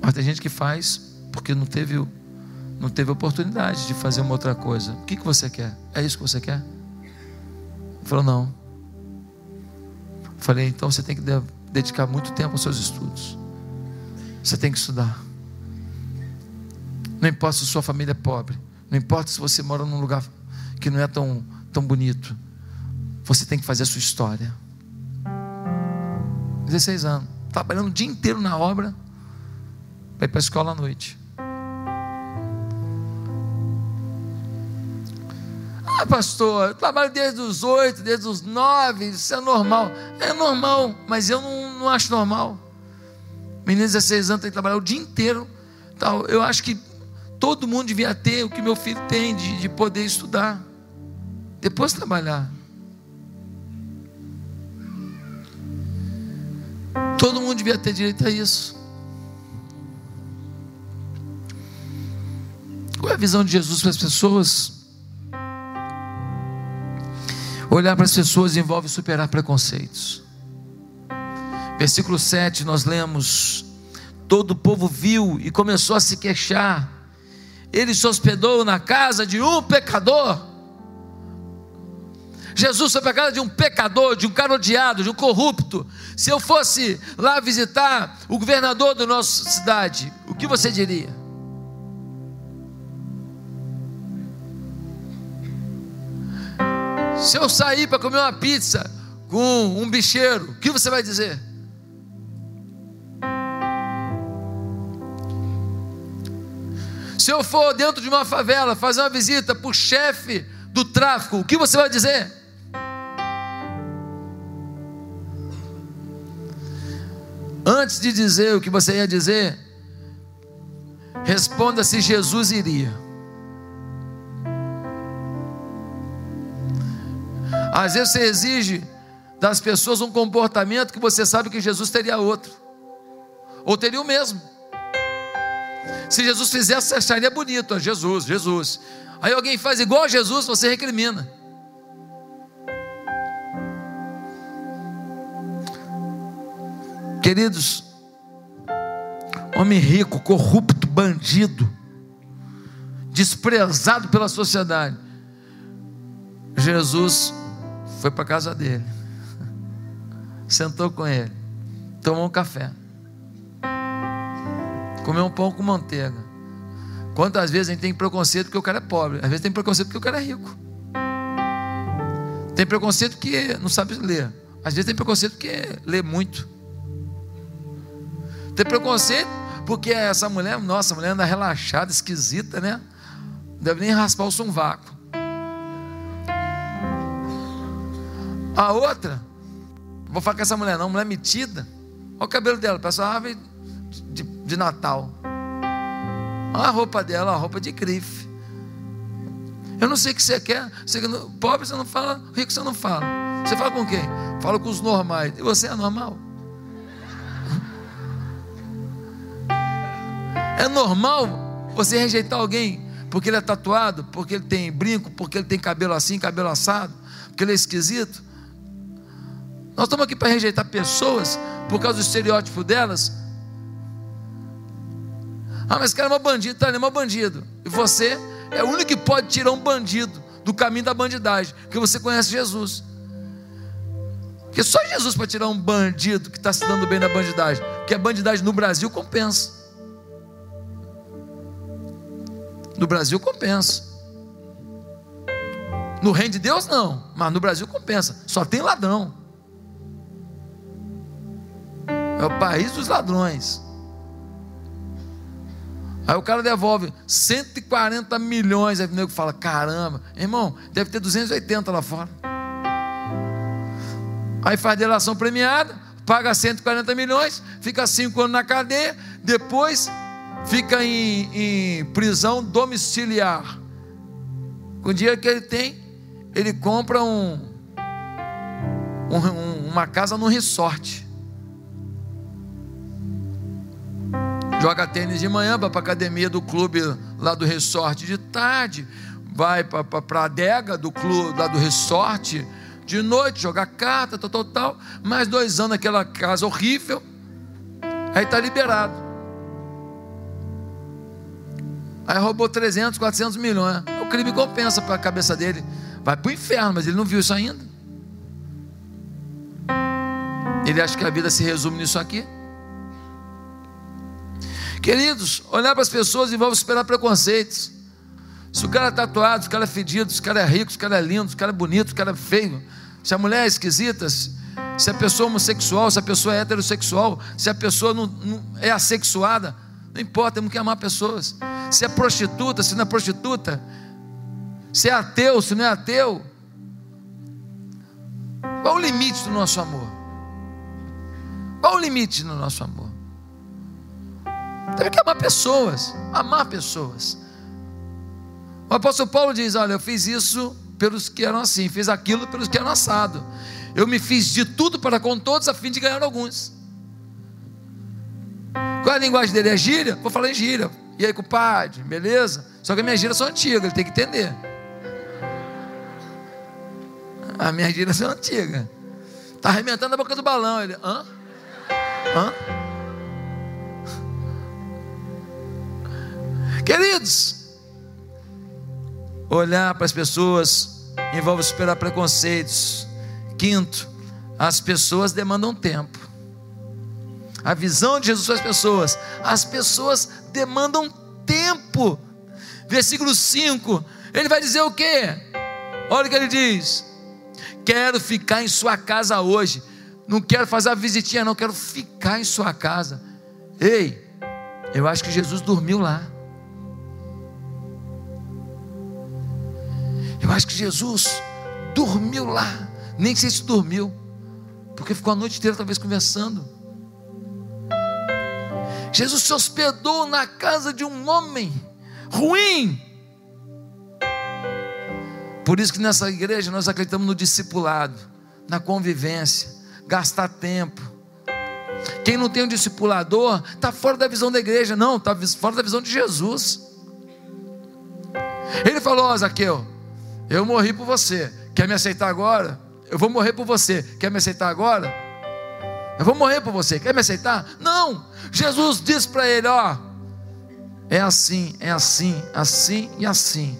Mas tem gente que faz porque não teve, não teve oportunidade de fazer uma outra coisa. O que, que você quer? É isso que você quer? Ele falou, não. Falei, então você tem que dedicar muito tempo aos seus estudos. Você tem que estudar. Não importa se sua família é pobre. Não importa se você mora num lugar que não é tão, tão bonito. Você tem que fazer a sua história. 16 anos. Trabalhando o dia inteiro na obra. Para ir para a escola à noite. Ah, pastor, eu trabalho desde os oito, desde os nove, isso é normal. É normal, mas eu não, não acho normal. Menino de 16 anos tem que trabalhar o dia inteiro. Tal. Eu acho que Todo mundo devia ter o que meu filho tem de, de poder estudar, depois trabalhar. Todo mundo devia ter direito a isso. Qual é a visão de Jesus para as pessoas? Olhar para as pessoas envolve superar preconceitos. Versículo 7, nós lemos: Todo o povo viu e começou a se queixar ele se hospedou na casa de um pecador. Jesus foi para a casa de um pecador, de um cara odiado, de um corrupto. Se eu fosse lá visitar o governador da nossa cidade, o que você diria? Se eu sair para comer uma pizza com um bicheiro, o que você vai dizer? Se eu for dentro de uma favela fazer uma visita para o chefe do tráfico, o que você vai dizer? Antes de dizer o que você ia dizer, responda se Jesus iria. Às vezes você exige das pessoas um comportamento que você sabe que Jesus teria outro, ou teria o mesmo. Se Jesus fizesse, você acharia bonito. Jesus, Jesus. Aí alguém faz igual a Jesus, você recrimina. Queridos, homem rico, corrupto, bandido, desprezado pela sociedade. Jesus foi para casa dele, sentou com ele, tomou um café comer um pão com manteiga. Quantas vezes a gente tem preconceito porque o cara é pobre? Às vezes tem preconceito porque o cara é rico. Tem preconceito que não sabe ler. Às vezes tem preconceito porque lê muito. Tem preconceito porque essa mulher, nossa, a mulher anda relaxada, esquisita, né? Não deve nem raspar o sovaco. A outra, vou falar com essa mulher não, mulher metida. Olha o cabelo dela, parece uma árvore de, de Natal. A roupa dela, a roupa de grife. Eu não sei o que você quer. Você, pobre você não fala, rico você não fala. Você fala com quem? Fala com os normais. E você é normal? É normal você rejeitar alguém porque ele é tatuado, porque ele tem brinco, porque ele tem cabelo assim, cabelo assado, porque ele é esquisito? Nós estamos aqui para rejeitar pessoas por causa do estereótipo delas, ah, mas cara é um bandido, tá? Ele é um bandido. E você é o único que pode tirar um bandido do caminho da bandidagem, porque você conhece Jesus. Porque só Jesus para tirar um bandido que está se dando bem na bandidagem, porque a bandidagem no Brasil compensa. No Brasil compensa. No reino de Deus, não, mas no Brasil compensa, só tem ladrão. É o país dos ladrões. Aí o cara devolve 140 milhões. Aí o nego fala: caramba, irmão, deve ter 280 lá fora. Aí faz delação premiada, paga 140 milhões, fica cinco anos na cadeia, depois fica em, em prisão domiciliar. Com o dinheiro que ele tem, ele compra um, um, uma casa num resort. Joga tênis de manhã, vai para a academia do clube lá do resort de tarde, vai para a adega do clube lá do resort de noite, jogar carta, tal, tal, tal. Mais dois anos naquela casa horrível, aí está liberado. Aí roubou 300, 400 milhões. O crime compensa para a cabeça dele. Vai para o inferno, mas ele não viu isso ainda. Ele acha que a vida se resume nisso aqui. Queridos, olhar para as pessoas envolve esperar preconceitos. Se o cara é tatuado, se o cara é fedido, se o cara é rico, se o cara é lindo, se o cara é bonito, se o cara é feio, se a mulher é esquisita, se a pessoa é homossexual, se a pessoa é heterossexual, se a pessoa não, não é assexuada, não importa, temos que amar pessoas. Se é prostituta, se não é prostituta, se é ateu, se não é ateu. Qual o limite do nosso amor? Qual o limite do nosso amor? Teve que amar pessoas, amar pessoas. O apóstolo Paulo diz: Olha, eu fiz isso pelos que eram assim, fiz aquilo pelos que eram assado. Eu me fiz de tudo para com todos a fim de ganhar alguns. Qual é a linguagem dele? É gíria? Vou falar em gíria. E aí, compadre, beleza? Só que a minha gíria são antigas, ele tem que entender. A minha gíria são antigas. Está arrebentando a boca do balão. Ele, hã? Hã? Queridos, olhar para as pessoas envolve superar preconceitos. Quinto, as pessoas demandam tempo. A visão de Jesus para as pessoas, as pessoas demandam tempo. Versículo 5, ele vai dizer o que? Olha o que ele diz: Quero ficar em sua casa hoje. Não quero fazer a visitinha, não, quero ficar em sua casa. Ei, eu acho que Jesus dormiu lá. Eu acho que Jesus dormiu lá. Nem sei se dormiu, porque ficou a noite inteira talvez conversando. Jesus se hospedou na casa de um homem ruim. Por isso que nessa igreja nós acreditamos no discipulado, na convivência, gastar tempo. Quem não tem um discipulador está fora da visão da igreja, não, está fora da visão de Jesus. Ele falou, ó Zaqueu, eu morri por você. Quer me aceitar agora? Eu vou morrer por você. Quer me aceitar agora? Eu vou morrer por você. Quer me aceitar? Não. Jesus disse para ele: Ó, é assim, é assim, assim e assim.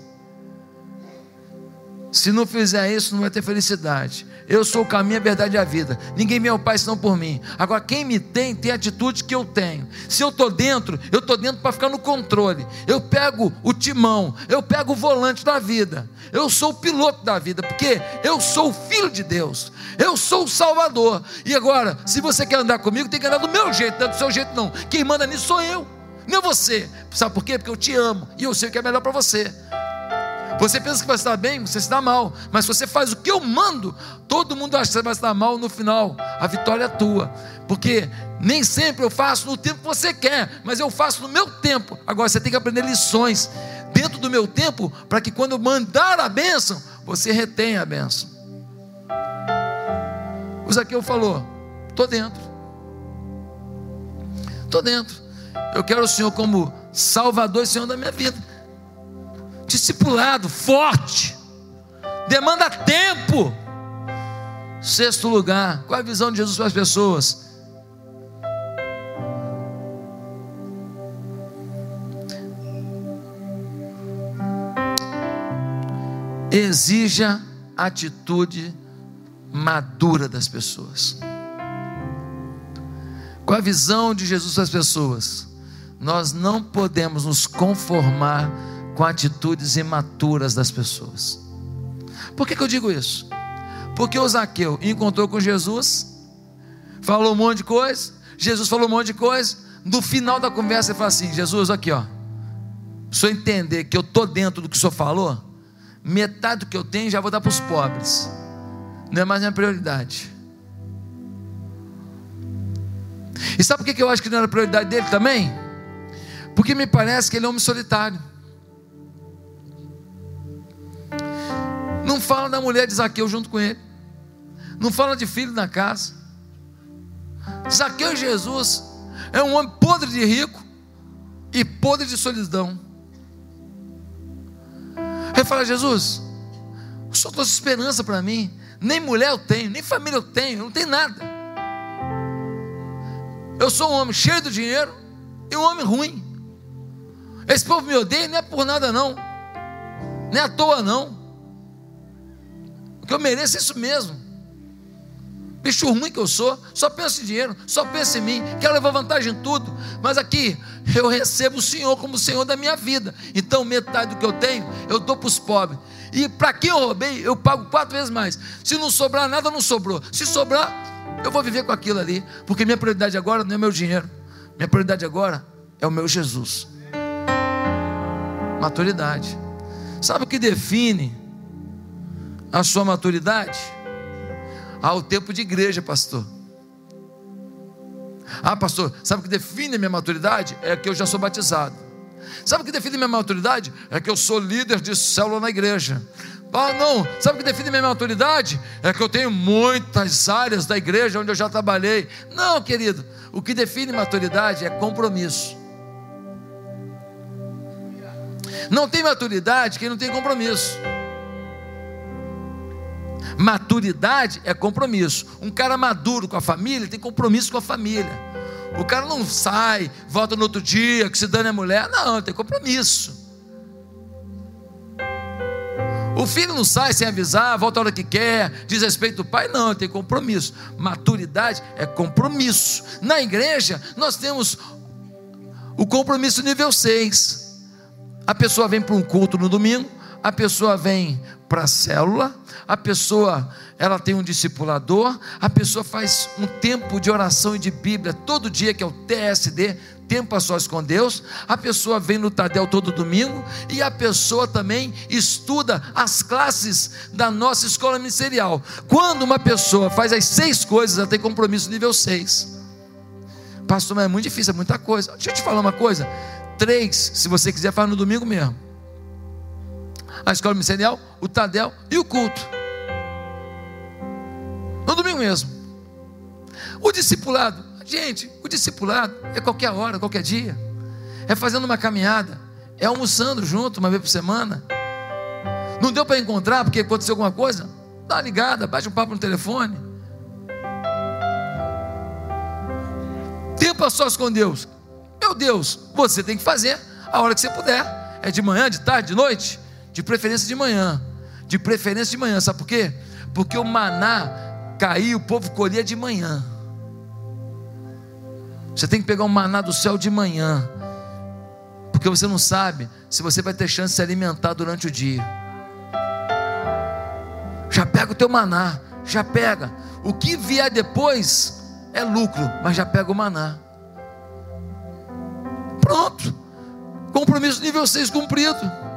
Se não fizer isso, não vai ter felicidade. Eu sou o caminho, a verdade e a vida. Ninguém me é o Pai senão por mim. Agora, quem me tem, tem a atitude que eu tenho. Se eu estou dentro, eu estou dentro para ficar no controle. Eu pego o timão, eu pego o volante da vida. Eu sou o piloto da vida, porque eu sou o filho de Deus. Eu sou o Salvador. E agora, se você quer andar comigo, tem que andar do meu jeito, não é do seu jeito, não. Quem manda nisso sou eu, não você. Sabe por quê? Porque eu te amo e eu sei o que é melhor para você. Você pensa que vai estar bem, você se dá mal. Mas se você faz o que eu mando, todo mundo acha que você vai se dar mal no final. A vitória é tua. Porque nem sempre eu faço no tempo que você quer, mas eu faço no meu tempo. Agora você tem que aprender lições dentro do meu tempo, para que quando eu mandar a bênção, você retenha a bênção. O Zaqueu falou: estou dentro. Estou dentro. Eu quero o Senhor como Salvador e Senhor da minha vida discipulado, forte, demanda tempo. Sexto lugar, qual é a visão de Jesus para as pessoas? Exija atitude madura das pessoas. Qual a visão de Jesus para as pessoas? Nós não podemos nos conformar com atitudes imaturas das pessoas. Por que, que eu digo isso? Porque o Zaqueu encontrou com Jesus, falou um monte de coisa, Jesus falou um monte de coisa, no final da conversa ele fala assim: Jesus, aqui ó, se eu entender que eu estou dentro do que o senhor falou, metade do que eu tenho já vou dar para os pobres, não é mais minha prioridade. E sabe por que eu acho que não era prioridade dele também? Porque me parece que ele é um homem solitário. Não fala da mulher de Zaqueu junto com ele. Não fala de filho na casa. Zaqueu Jesus é um homem podre de rico e podre de solidão. Ele fala: Jesus, o Senhor trouxe esperança para mim. Nem mulher eu tenho, nem família eu tenho, não tenho nada. Eu sou um homem cheio de dinheiro e um homem ruim. Esse povo me odeia, não é por nada não, nem à toa não. Porque eu mereço isso mesmo. Bicho ruim que eu sou, só penso em dinheiro, só penso em mim, quero levar vantagem em tudo, mas aqui eu recebo o Senhor como o Senhor da minha vida, então metade do que eu tenho eu dou para os pobres, e para quem eu roubei eu pago quatro vezes mais. Se não sobrar nada, não sobrou, se sobrar, eu vou viver com aquilo ali, porque minha prioridade agora não é meu dinheiro, minha prioridade agora é o meu Jesus. Maturidade. Sabe o que define a sua maturidade? Ao tempo de igreja, pastor. Ah, pastor, sabe o que define a minha maturidade? É que eu já sou batizado. Sabe o que define a minha maturidade? É que eu sou líder de célula na igreja. Ah, não, sabe o que define minha maturidade? É que eu tenho muitas áreas da igreja onde eu já trabalhei. Não, querido, o que define maturidade é compromisso. Não tem maturidade quem não tem compromisso. Maturidade é compromisso. Um cara maduro com a família tem compromisso com a família. O cara não sai, volta no outro dia, que se dane a mulher. Não, tem compromisso. O filho não sai sem avisar, volta a hora que quer, diz respeito do pai, não, tem compromisso. Maturidade é compromisso. Na igreja, nós temos o compromisso nível 6. A pessoa vem para um culto no domingo, a pessoa vem para a célula, a pessoa ela tem um discipulador, a pessoa faz um tempo de oração e de Bíblia todo dia, que é o TSD, tempo a sós com Deus, a pessoa vem no Tadel todo domingo, e a pessoa também estuda as classes da nossa escola ministerial. Quando uma pessoa faz as seis coisas, ela tem compromisso nível 6. Pastor, mas é muito difícil, é muita coisa. Deixa eu te falar uma coisa. Três, se você quiser, faz no domingo mesmo. A escola ministerial, o Tadel e o culto. No domingo mesmo. O discipulado, gente, o discipulado é qualquer hora, qualquer dia. É fazendo uma caminhada, é almoçando junto uma vez por semana. Não deu para encontrar porque aconteceu alguma coisa? Dá uma ligada, bate um papo no telefone. Tempo a sós com Deus. Meu Deus, você tem que fazer a hora que você puder. É de manhã, de tarde, de noite? De preferência de manhã. De preferência de manhã, sabe por quê? Porque o maná cair, o povo colhia de manhã. Você tem que pegar um maná do céu de manhã, porque você não sabe se você vai ter chance de se alimentar durante o dia. Já pega o teu maná, já pega. O que vier depois é lucro, mas já pega o maná. Pronto. Compromisso nível 6 cumprido.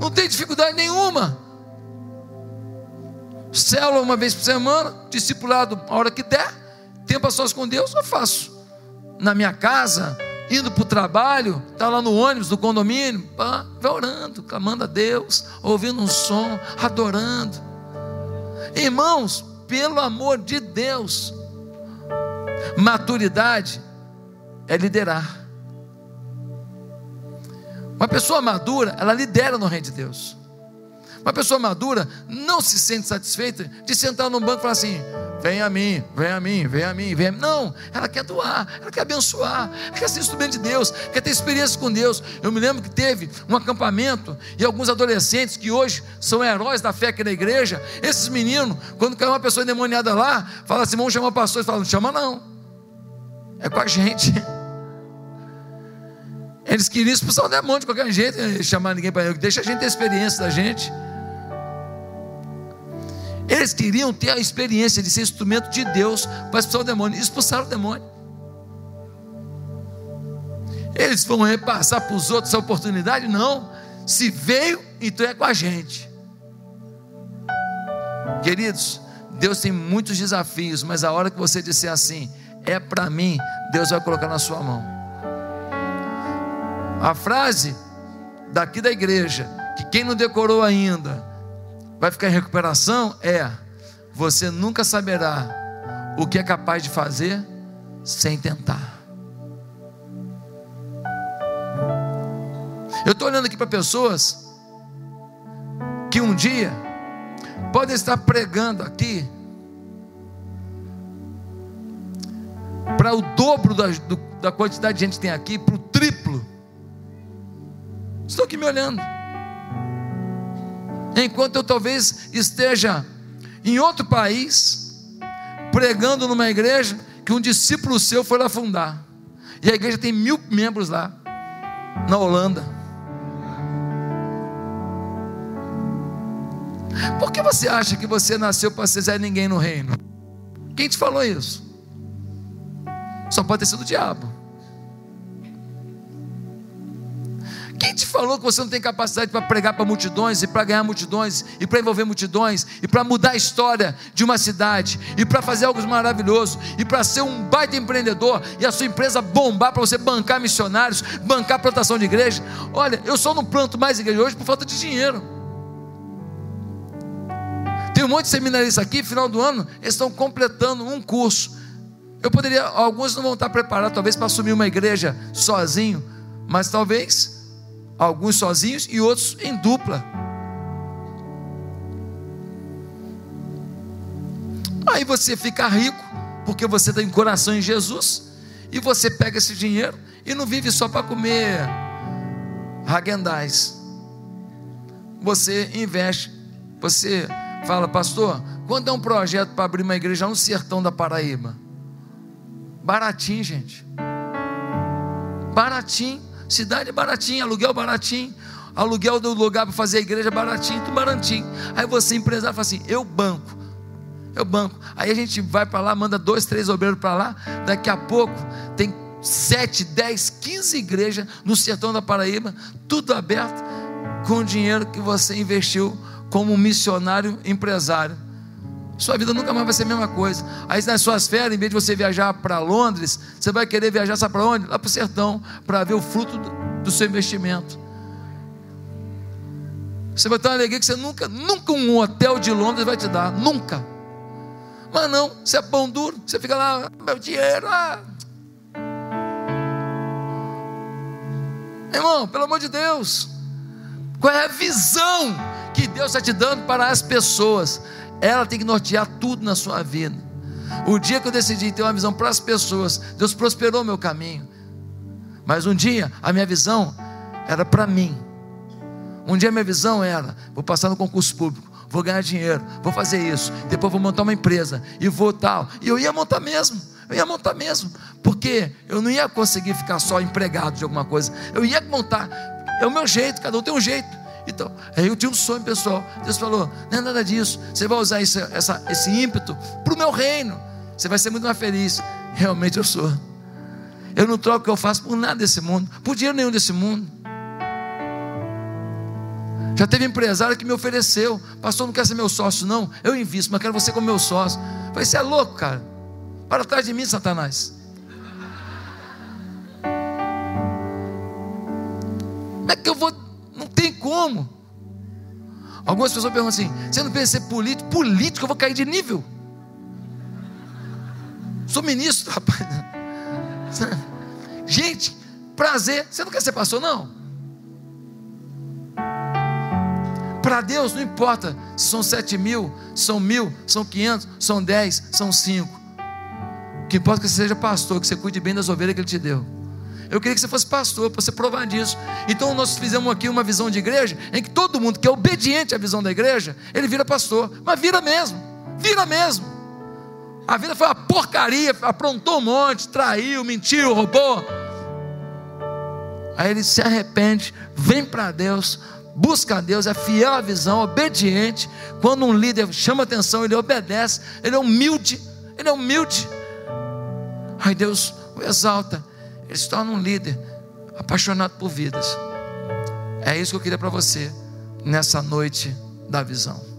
Não tem dificuldade nenhuma. Célula uma vez por semana, discipulado a hora que der, tempo a sós com Deus, eu faço. Na minha casa, indo para o trabalho, está lá no ônibus do condomínio, pá, vai orando, clamando a Deus, ouvindo um som, adorando. Irmãos, pelo amor de Deus, maturidade é liderar. Uma pessoa madura, ela lidera no reino de Deus. Uma pessoa madura não se sente satisfeita de sentar num banco e falar assim: vem a mim, vem a mim, vem a mim, vem a mim. Não, ela quer doar, ela quer abençoar, ela quer ser instrumento de Deus, quer ter experiência com Deus. Eu me lembro que teve um acampamento e alguns adolescentes que hoje são heróis da fé aqui na igreja. Esses meninos, quando cai uma pessoa endemoniada lá, fala assim: vamos chamar o pastor. Eles falam: não chama não, é com a gente. Eles queriam expulsar o demônio de qualquer jeito, chamar ninguém para ele. Deixa a gente ter experiência da gente. Eles queriam ter a experiência de ser instrumento de Deus para expulsar o demônio. Expulsaram o demônio. Eles vão repassar para os outros a oportunidade? Não. Se veio, então é com a gente. Queridos, Deus tem muitos desafios, mas a hora que você disser assim, é para mim, Deus vai colocar na sua mão. A frase daqui da igreja, que quem não decorou ainda vai ficar em recuperação, é: você nunca saberá o que é capaz de fazer sem tentar. Eu estou olhando aqui para pessoas que um dia podem estar pregando aqui para o dobro da, do, da quantidade de gente que tem aqui, para o. Estou aqui me olhando. Enquanto eu talvez esteja em outro país, pregando numa igreja que um discípulo seu foi lá fundar. E a igreja tem mil membros lá, na Holanda. Por que você acha que você nasceu para ser Zé Ninguém no reino? Quem te falou isso? Só pode ter sido o diabo. Quem te falou que você não tem capacidade para pregar para multidões e para ganhar multidões e para envolver multidões e para mudar a história de uma cidade e para fazer algo maravilhoso e para ser um baita empreendedor e a sua empresa bombar para você bancar missionários, bancar plantação de igreja? Olha, eu só não planto mais igreja hoje por falta de dinheiro. Tem um monte de seminaristas aqui, final do ano, eles estão completando um curso. Eu poderia, alguns não vão estar preparados, talvez, para assumir uma igreja sozinho, mas talvez alguns sozinhos e outros em dupla. Aí você fica rico, porque você tem coração em Jesus, e você pega esse dinheiro e não vive só para comer raguendais. Você investe, você Fala, pastor, quanto é um projeto para abrir uma igreja no sertão da Paraíba? Baratinho, gente. Baratinho. Cidade baratinho, aluguel baratinho. Aluguel do lugar para fazer a igreja baratinho, tudo baratinho. Aí você, empresário, fala assim: eu banco. Eu banco. Aí a gente vai para lá, manda dois, três obreiros para lá. Daqui a pouco tem sete, dez, quinze igrejas no sertão da Paraíba, tudo aberto, com o dinheiro que você investiu como missionário empresário. Sua vida nunca mais vai ser a mesma coisa. Aí nas suas férias, em vez de você viajar para Londres, você vai querer viajar sabe para onde? Lá para o sertão, para ver o fruto do, seu investimento. Você vai ter uma alegria que você nunca, nunca um hotel de Londres vai te dar, nunca. Mas não, você é pão duro, você fica lá, meu dinheiro, ah. Irmão, pelo amor de Deus, qual é a visão que Deus está te dando para as pessoas. Ela tem que nortear tudo na sua vida. O dia que eu decidi ter uma visão para as pessoas, Deus prosperou meu caminho. Mas um dia a minha visão era para mim. Um dia a minha visão era: vou passar no concurso público, vou ganhar dinheiro, vou fazer isso, depois vou montar uma empresa e vou tal. E eu ia montar mesmo, eu ia montar mesmo, porque eu não ia conseguir ficar só empregado de alguma coisa. Eu ia montar, é o meu jeito, cada um tem um jeito. Então, aí eu tinha um sonho pessoal. Deus falou: não é nada disso. Você vai usar esse, essa, esse ímpeto para o meu reino. Você vai ser muito mais feliz. Realmente eu sou. Eu não troco o que eu faço por nada desse mundo, por dinheiro nenhum desse mundo. Já teve empresário que me ofereceu, pastor, não quer ser meu sócio, não. Eu invisto, mas quero você como meu sócio. Eu falei, você é louco, cara. Para trás de mim, Satanás. Como é que eu vou não tem como. Algumas pessoas perguntam assim: você não pensa ser político? Político, eu vou cair de nível. Sou ministro, rapaz. Gente, prazer. Você não quer ser pastor, não? Para Deus não importa se são sete mil, são mil, são quinhentos, são dez, são cinco. O que importa é que você seja pastor, que você cuide bem das ovelhas que Ele te deu. Eu queria que você fosse pastor, para você provar disso. Então nós fizemos aqui uma visão de igreja em que todo mundo que é obediente à visão da igreja, ele vira pastor. Mas vira mesmo, vira mesmo. A vida foi uma porcaria, aprontou um monte, traiu, mentiu, roubou. Aí ele se arrepende, vem para Deus, busca a Deus, é fiel à visão, obediente. Quando um líder chama atenção, ele obedece, ele é humilde, ele é humilde. Aí Deus o exalta, ele se torna um líder apaixonado por vidas. É isso que eu queria para você nessa noite da visão.